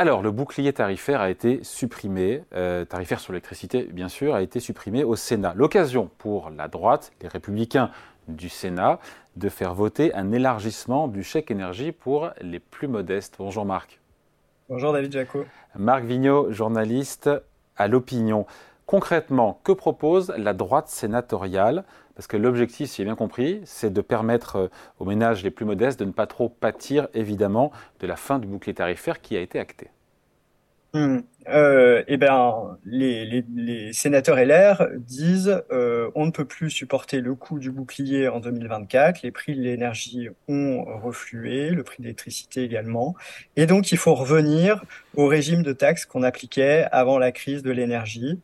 Alors, le bouclier tarifaire a été supprimé, euh, tarifaire sur l'électricité, bien sûr, a été supprimé au Sénat. L'occasion pour la droite, les républicains du Sénat, de faire voter un élargissement du chèque énergie pour les plus modestes. Bonjour Marc. Bonjour David Jaco. Marc Vigneault, journaliste à l'opinion. Concrètement, que propose la droite sénatoriale? Parce que l'objectif, si j'ai bien compris, c'est de permettre euh, aux ménages les plus modestes de ne pas trop pâtir, évidemment, de la fin du bouclier tarifaire qui a été acté. Hmm. Euh, eh ben, les, sénateurs LR disent euh, on ne peut plus supporter le coût du bouclier en 2024, les prix de l'énergie ont reflué, le prix de l'électricité également, et donc il faut revenir au régime de taxes qu'on appliquait avant la crise de l'énergie,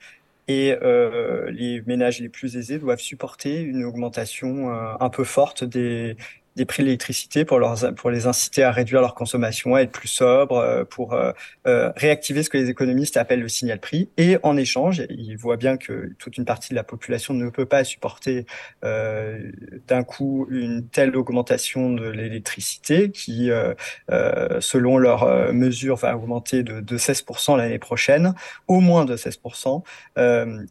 et euh, les ménages les plus aisés doivent supporter une augmentation euh, un peu forte des, des prix de l'électricité pour, pour les inciter à réduire leur consommation, à être plus sobres, euh, pour euh, euh, réactiver ce que les économistes appellent le signal prix. Et en échange, ils voient bien que toute une partie de la population ne peut pas supporter euh, d'un coup une telle augmentation de l'électricité qui, euh, selon leurs mesures, va augmenter de, de 16% l'année prochaine, au moins de 16%.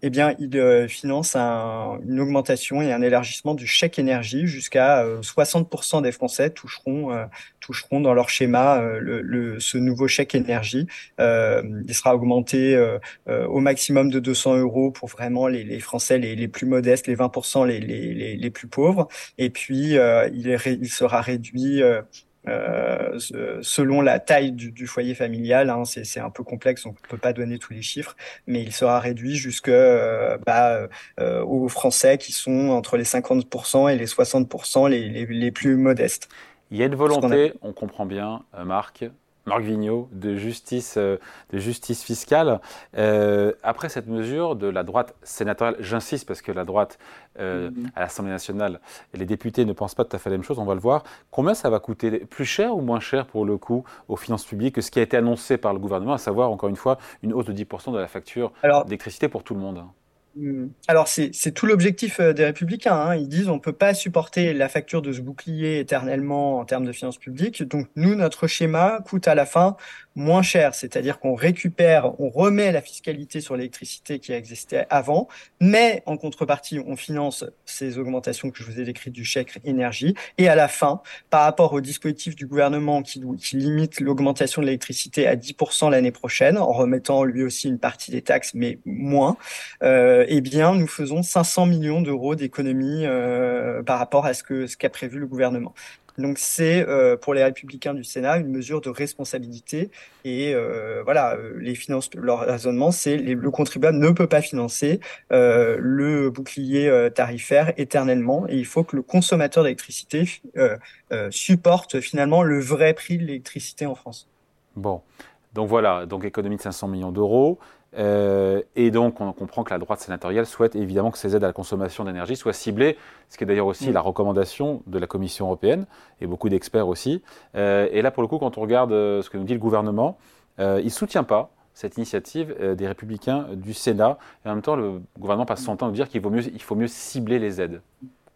eh bien, ils financent un, une augmentation et un élargissement du chèque énergie jusqu'à 60 des Français toucheront, euh, toucheront dans leur schéma euh, le, ce nouveau chèque énergie. Euh, il sera augmenté au maximum de 200 euros pour vraiment les, Français les, les, plus modestes, les 20% les, les, les, plus pauvres. Et puis, il sera réduit euh, selon la taille du, du foyer familial. Hein, c'est un peu complexe, on ne peut pas donner tous les chiffres, mais il sera réduit jusque euh, bah, euh, aux Français qui sont entre les 50% et les 60% les, les, les, plus modestes. Il y a une volonté, on comprend bien, Marc, Marc Vigneault, de justice, euh, de justice fiscale. Euh, après cette mesure de la droite sénatoriale, j'insiste parce que la droite euh, mm-hmm. à l'Assemblée nationale et les députés ne pensent pas tout à fait la même chose, on va le voir. Combien ça va coûter? Plus cher ou moins cher pour le coût aux finances publiques que ce qui a été annoncé par le gouvernement, à savoir encore une fois une hausse de 10% de la facture d'électricité pour tout le monde? Alors c'est tout l'objectif euh, des républicains. Hein. Ils disent on peut pas supporter la facture de ce bouclier éternellement en termes de finances publiques. Donc nous notre schéma coûte à la fin moins cher, c'est-à-dire qu'on récupère, on remet la fiscalité sur l'électricité qui existait avant, mais en contrepartie on finance ces augmentations que je vous ai décrites du chèque énergie. Et à la fin, par rapport au dispositif du gouvernement qui, qui limite l'augmentation de l'électricité à 10% l'année prochaine, en remettant lui aussi une partie des taxes, mais moins. Euh, eh bien, nous faisons 500 millions d'euros d'économies euh, par rapport à ce qu'a prévu le gouvernement. Donc c'est euh, pour les républicains du Sénat une mesure de responsabilité et voilà les finances leur raisonnement c'est le contribuable ne peut pas financer le bouclier tarifaire éternellement et il faut que le consommateur d'électricité supporte finalement le vrai prix de l'électricité en France. Bon, donc voilà, donc économie de 500 millions d'euros. Euh, et donc, on comprend que la droite sénatoriale souhaite évidemment que ces aides à la consommation d'énergie soient ciblées, ce qui est d'ailleurs aussi mm. la recommandation de la Commission européenne et beaucoup d'experts aussi. Euh, et là, pour le coup, quand on regarde euh, ce que nous dit le gouvernement, il ne soutient pas cette initiative des républicains du Sénat. Et en même temps, le gouvernement passe son temps à dire qu'il mieux, il faut mieux cibler les aides.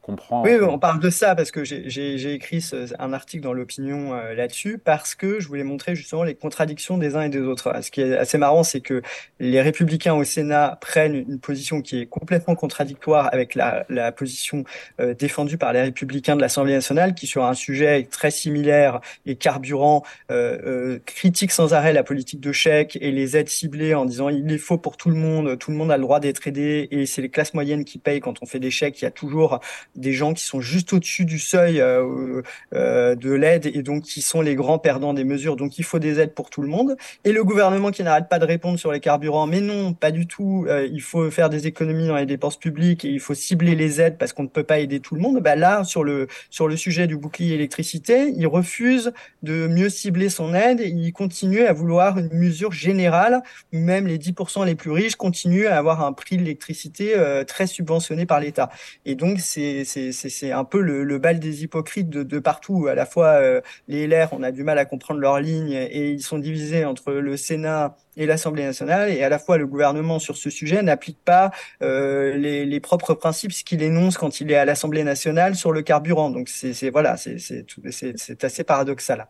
Oui, on parle de ça parce que j'ai écrit un article dans l'opinion euh, là-dessus parce que je voulais montrer justement les contradictions des uns et des autres. Ce qui est assez marrant, c'est que les républicains au Sénat prennent une position qui est complètement contradictoire avec la, la position euh, défendue par les républicains de l'Assemblée nationale qui, sur un sujet très similaire et carburant, euh, euh critique sans arrêt la politique de chèque et les aides ciblées en disant il est faux pour tout le monde, tout le monde a le droit d'être aidé et c'est les classes moyennes qui payent quand on fait des chèques. Il y a toujours des gens qui sont juste au-dessus du seuil euh, euh, de l'aide et donc qui sont les grands perdants des mesures. Donc il faut des aides pour tout le monde. Et le gouvernement qui n'arrête pas de répondre sur les carburants, mais non, pas du tout. Euh, il faut faire des économies dans les dépenses publiques et il faut cibler les aides parce qu'on ne peut pas aider tout le monde. Bah là, sur le sur le sujet du bouclier électricité, il refuse de mieux cibler son aide et il continue à vouloir une mesure générale où même les 10% les plus riches continuent à avoir un prix de l'électricité très subventionné par l'État. Et donc c'est c'est un peu le, bal des hypocrites de, partout. À la fois, euh, les LR, on a du mal à comprendre leur ligne et ils sont divisés entre le Sénat et l'Assemblée nationale. Et à la fois, le gouvernement sur ce sujet n'applique pas euh, les, propres principes ce qu'il énonce quand il est à l'Assemblée nationale sur le carburant. Donc c'est voilà, c'est assez paradoxal.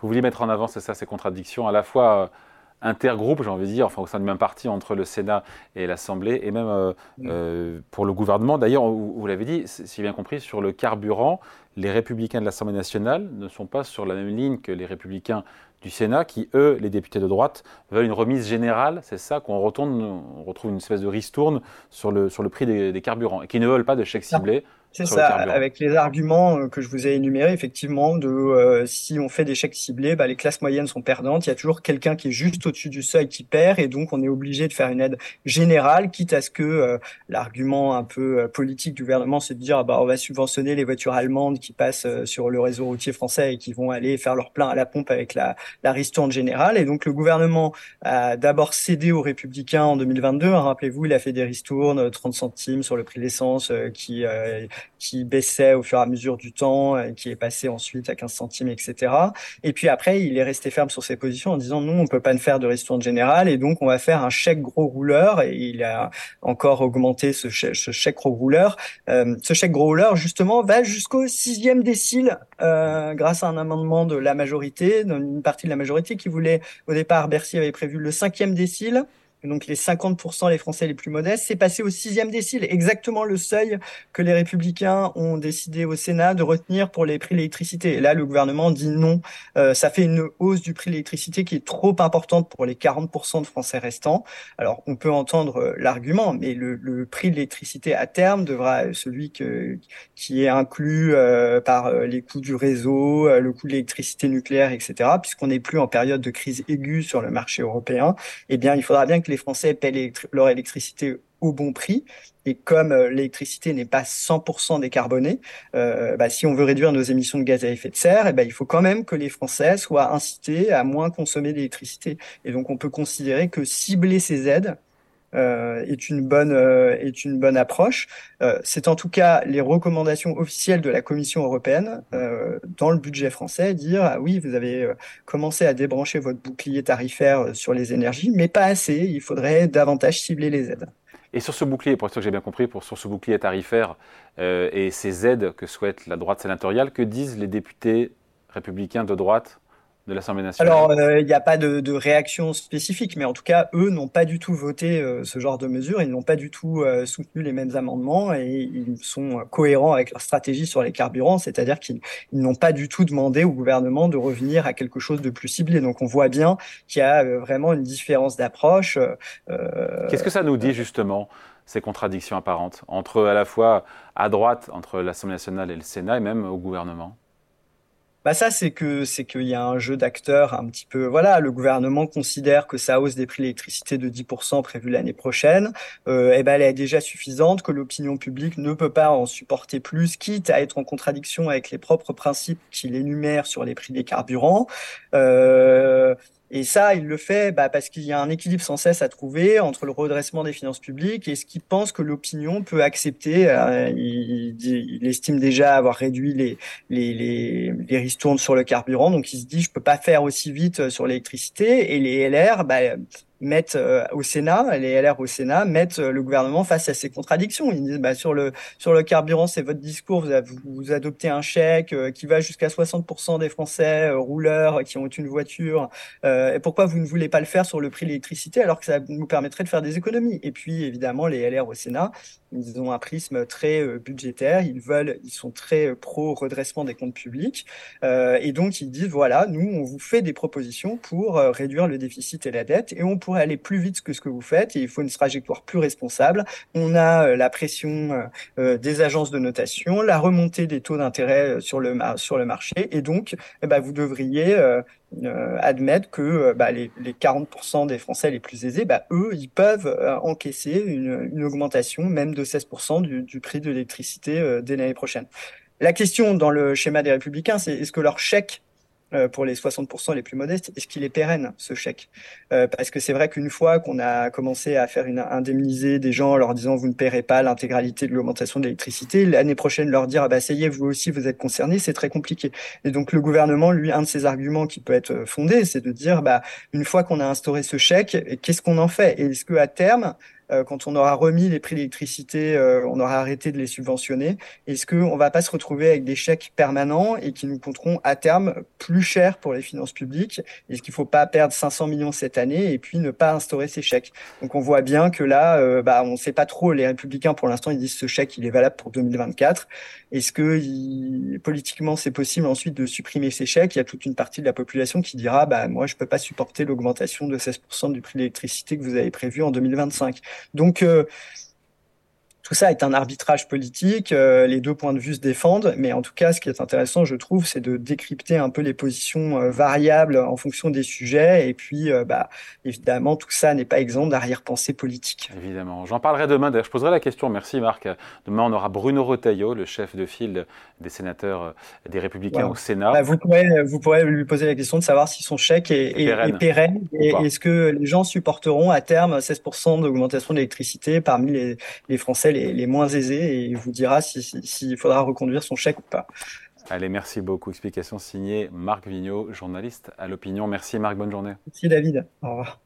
Vous vouliez mettre en avant, c'est ça, ces contradictions, à la fois intergroupe, j'ai envie de dire, enfin au sein du même parti entre le Sénat et l'Assemblée, et même pour le gouvernement. D'ailleurs, vous, l'avez dit, si j'ai bien compris, sur le carburant, les républicains de l'Assemblée nationale ne sont pas sur la même ligne que les républicains du Sénat, qui, eux, les députés de droite, veulent une remise générale. C'est ça qu'on retourne, on retrouve une espèce de ristourne sur le, sur le prix des, des carburants, et qui ne veulent pas de chèques ciblés c'est ça, avec les arguments euh, que je vous ai énumérés, effectivement, de euh, si on fait des chèques ciblés, bah, les classes moyennes sont perdantes. Il y a toujours quelqu'un qui est juste au-dessus du seuil qui perd, et donc on est obligé de faire une aide générale, quitte à ce que euh, l'argument un peu politique du gouvernement, c'est de dire bah on va subventionner les voitures allemandes qui passent sur le réseau routier français et qui vont aller faire leur plein à la pompe avec la, la ristourne générale. Et donc le gouvernement a d'abord cédé aux républicains en 2022. Hein, rappelez-vous, il a fait des ristournes 30 centimes sur le prix de l'essence qui qui baissait au fur et à mesure du temps, qui est passé ensuite à 15 centimes, etc. Et puis après, il est resté ferme sur ses positions en disant non, on peut pas ne faire de ristourne générale et donc on va faire un chèque gros rouleur et il a encore augmenté ce, chèque, ce chèque gros rouleur. Euh, ce chèque gros rouleur justement va jusqu'au sixième décile euh, grâce à un amendement de la majorité, d'une partie de la majorité qui voulait au départ Bercy avait prévu le cinquième décile donc les 50% les Français les plus modestes, c'est passé au sixième décile, exactement le seuil que les républicains ont décidé au Sénat de retenir pour les prix de l'électricité. Et là, le gouvernement dit non, euh, ça fait une hausse du prix de l'électricité qui est trop importante pour les 40% de Français restants. Alors, on peut entendre euh, l'argument, mais le, le prix de l'électricité à terme devra, celui que, qui est inclus euh, par les coûts du réseau, le coût de l'électricité nucléaire, etc., puisqu'on n'est plus en période de crise aiguë sur le marché européen, eh bien, il faudra bien que les les Français paient leur électricité au bon prix. Et comme euh, l'électricité n'est pas 100% décarbonée, euh, bah, si on veut réduire nos émissions de gaz à effet de serre, eh ben, il faut quand même que les Français soient incités à moins consommer d'électricité. Et donc on peut considérer que cibler ces aides est une bonne euh, est une bonne approche. Euh, c'est en tout cas les recommandations officielles de la Commission européenne dans le budget français dire ah oui vous avez commencé à débrancher votre bouclier tarifaire sur les énergies, mais pas assez. Il faudrait davantage cibler les aides. Et sur ce bouclier, pour ce que j'ai bien compris, pour, sur ce bouclier tarifaire et ces aides que souhaite la droite sénatoriale, que disent les députés républicains de droite de l'Assemblée nationale Alors, euh, il n'y a pas de, de, réaction spécifique, mais en tout cas, eux n'ont pas du tout voté euh, ce genre de mesures, ils n'ont pas du tout euh, soutenu les mêmes amendements et ils sont cohérents avec leur stratégie sur les carburants, c'est-à-dire qu'ils n'ont pas du tout demandé au gouvernement de revenir à quelque chose de plus ciblé. Donc, on voit bien qu'il y a vraiment une différence d'approche. Qu'est-ce que ça nous dit justement ces contradictions apparentes entre à la fois à droite, entre l'Assemblée nationale et le Sénat, et même au gouvernement? Bah ça, c'est que c'est qu'il y a un jeu d'acteurs un petit peu. Voilà, le gouvernement considère que sa hausse des prix de l'électricité de 10% prévue l'année prochaine, euh, eh ben, elle est déjà suffisante, que l'opinion publique ne peut pas en supporter plus, quitte à être en contradiction avec les propres principes qu'il énumère sur les prix des carburants. Euh, et ça, il le fait bah, parce qu'il y a un équilibre sans cesse à trouver entre le redressement des finances publiques et ce qu'il pense que l'opinion peut accepter. Euh, il, il, estime déjà avoir réduit les, les, ristournes sur le carburant, donc il se dit je peux pas faire aussi vite sur l'électricité. Et les LR, bah, mettent euh, au Sénat, les LR au Sénat mettent euh, le gouvernement face à ces contradictions. Ils disent bah, sur le sur le carburant, c'est votre discours, vous, adoptez un chèque euh, qui va jusqu'à 60% des Français rouleurs qui ont une voiture. et pourquoi vous ne voulez pas le faire sur le prix de l'électricité alors que ça nous permettrait de faire des économies? Et puis évidemment les LR au Sénat, ils ont un prisme très budgétaire, ils veulent, ils sont très pro redressement des comptes publics et donc ils disent voilà, nous on vous fait des propositions pour réduire le déficit et la dette et on pourrait aller plus vite que ce que vous faites et il faut une trajectoire plus responsable. On a euh, la pression euh, euh, des agences de notation, la remontée des taux d'intérêt sur le, sur le marché et donc eh ben, vous devriez admettre que bah, les, les, 40% des Français les plus aisés, bah, eux, ils peuvent encaisser une, une, augmentation même de 16% du, du, prix de l'électricité dès l'année prochaine. La question dans le schéma des républicains, c'est est-ce que leur chèque euh, pour les 60% les plus modestes, est-ce qu'il est pérenne ce chèque? Euh, Parce que c'est vrai qu'une fois qu'on a commencé à faire une indemniser des gens en leur disant vous ne paierez pas l'intégralité de l'augmentation de l'électricité, l'année prochaine leur dire ah bah ça y est vous aussi vous êtes concernés, c'est très compliqué. Et donc le gouvernement, lui, un de ses arguments qui peut être fondé, c'est de dire bah une fois qu'on a instauré ce chèque, qu'est-ce qu'on en fait? Et est-ce que à terme euh, quand on aura remis les prix d'électricité, euh, on aura arrêté de les subventionner Est-ce qu'on ne va pas se retrouver avec des chèques permanents et qui nous coûteront à terme plus cher pour les finances publiques? Est-ce qu'il ne faut pas perdre 500 millions cette année et puis ne pas instaurer ces chèques? Donc on voit bien que là, bah, on ne sait pas trop. Les républicains, pour l'instant, ils disent ce chèque, il est valable pour 2024. Est-ce que politiquement, c'est possible ensuite de supprimer ces chèques? Il y a toute une partie de la population qui dira, bah, moi, je ne peux pas supporter l'augmentation de 16% du prix de l'électricité que vous avez prévu en 2025. Donc, euh, tout ça est un arbitrage politique, euh, les deux points de vue se défendent, mais en tout cas, ce qui est intéressant, je trouve, c'est de décrypter un peu les positions euh, variables en fonction des sujets, et puis, euh, bah, évidemment, tout ça n'est pas exempt d'arrière-pensée politique. Évidemment. J'en parlerai demain, d'ailleurs, je poserai la question, merci Marc. Demain, on aura Bruno Retailleau, le chef de file des sénateurs des Républicains au Sénat. Bah, vous, pourrez, vous pourrez lui poser la question de savoir si son chèque est, pérenne, et est-ce que les gens supporteront à terme 16% d'augmentation d'électricité parmi les, les Français les, moins aisés et il vous dira s'il faudra reconduire son chèque ou pas. Allez, merci beaucoup. Explication signée Marc Vigneault, journaliste à l'opinion. Merci Marc, bonne journée. Merci David. Au revoir.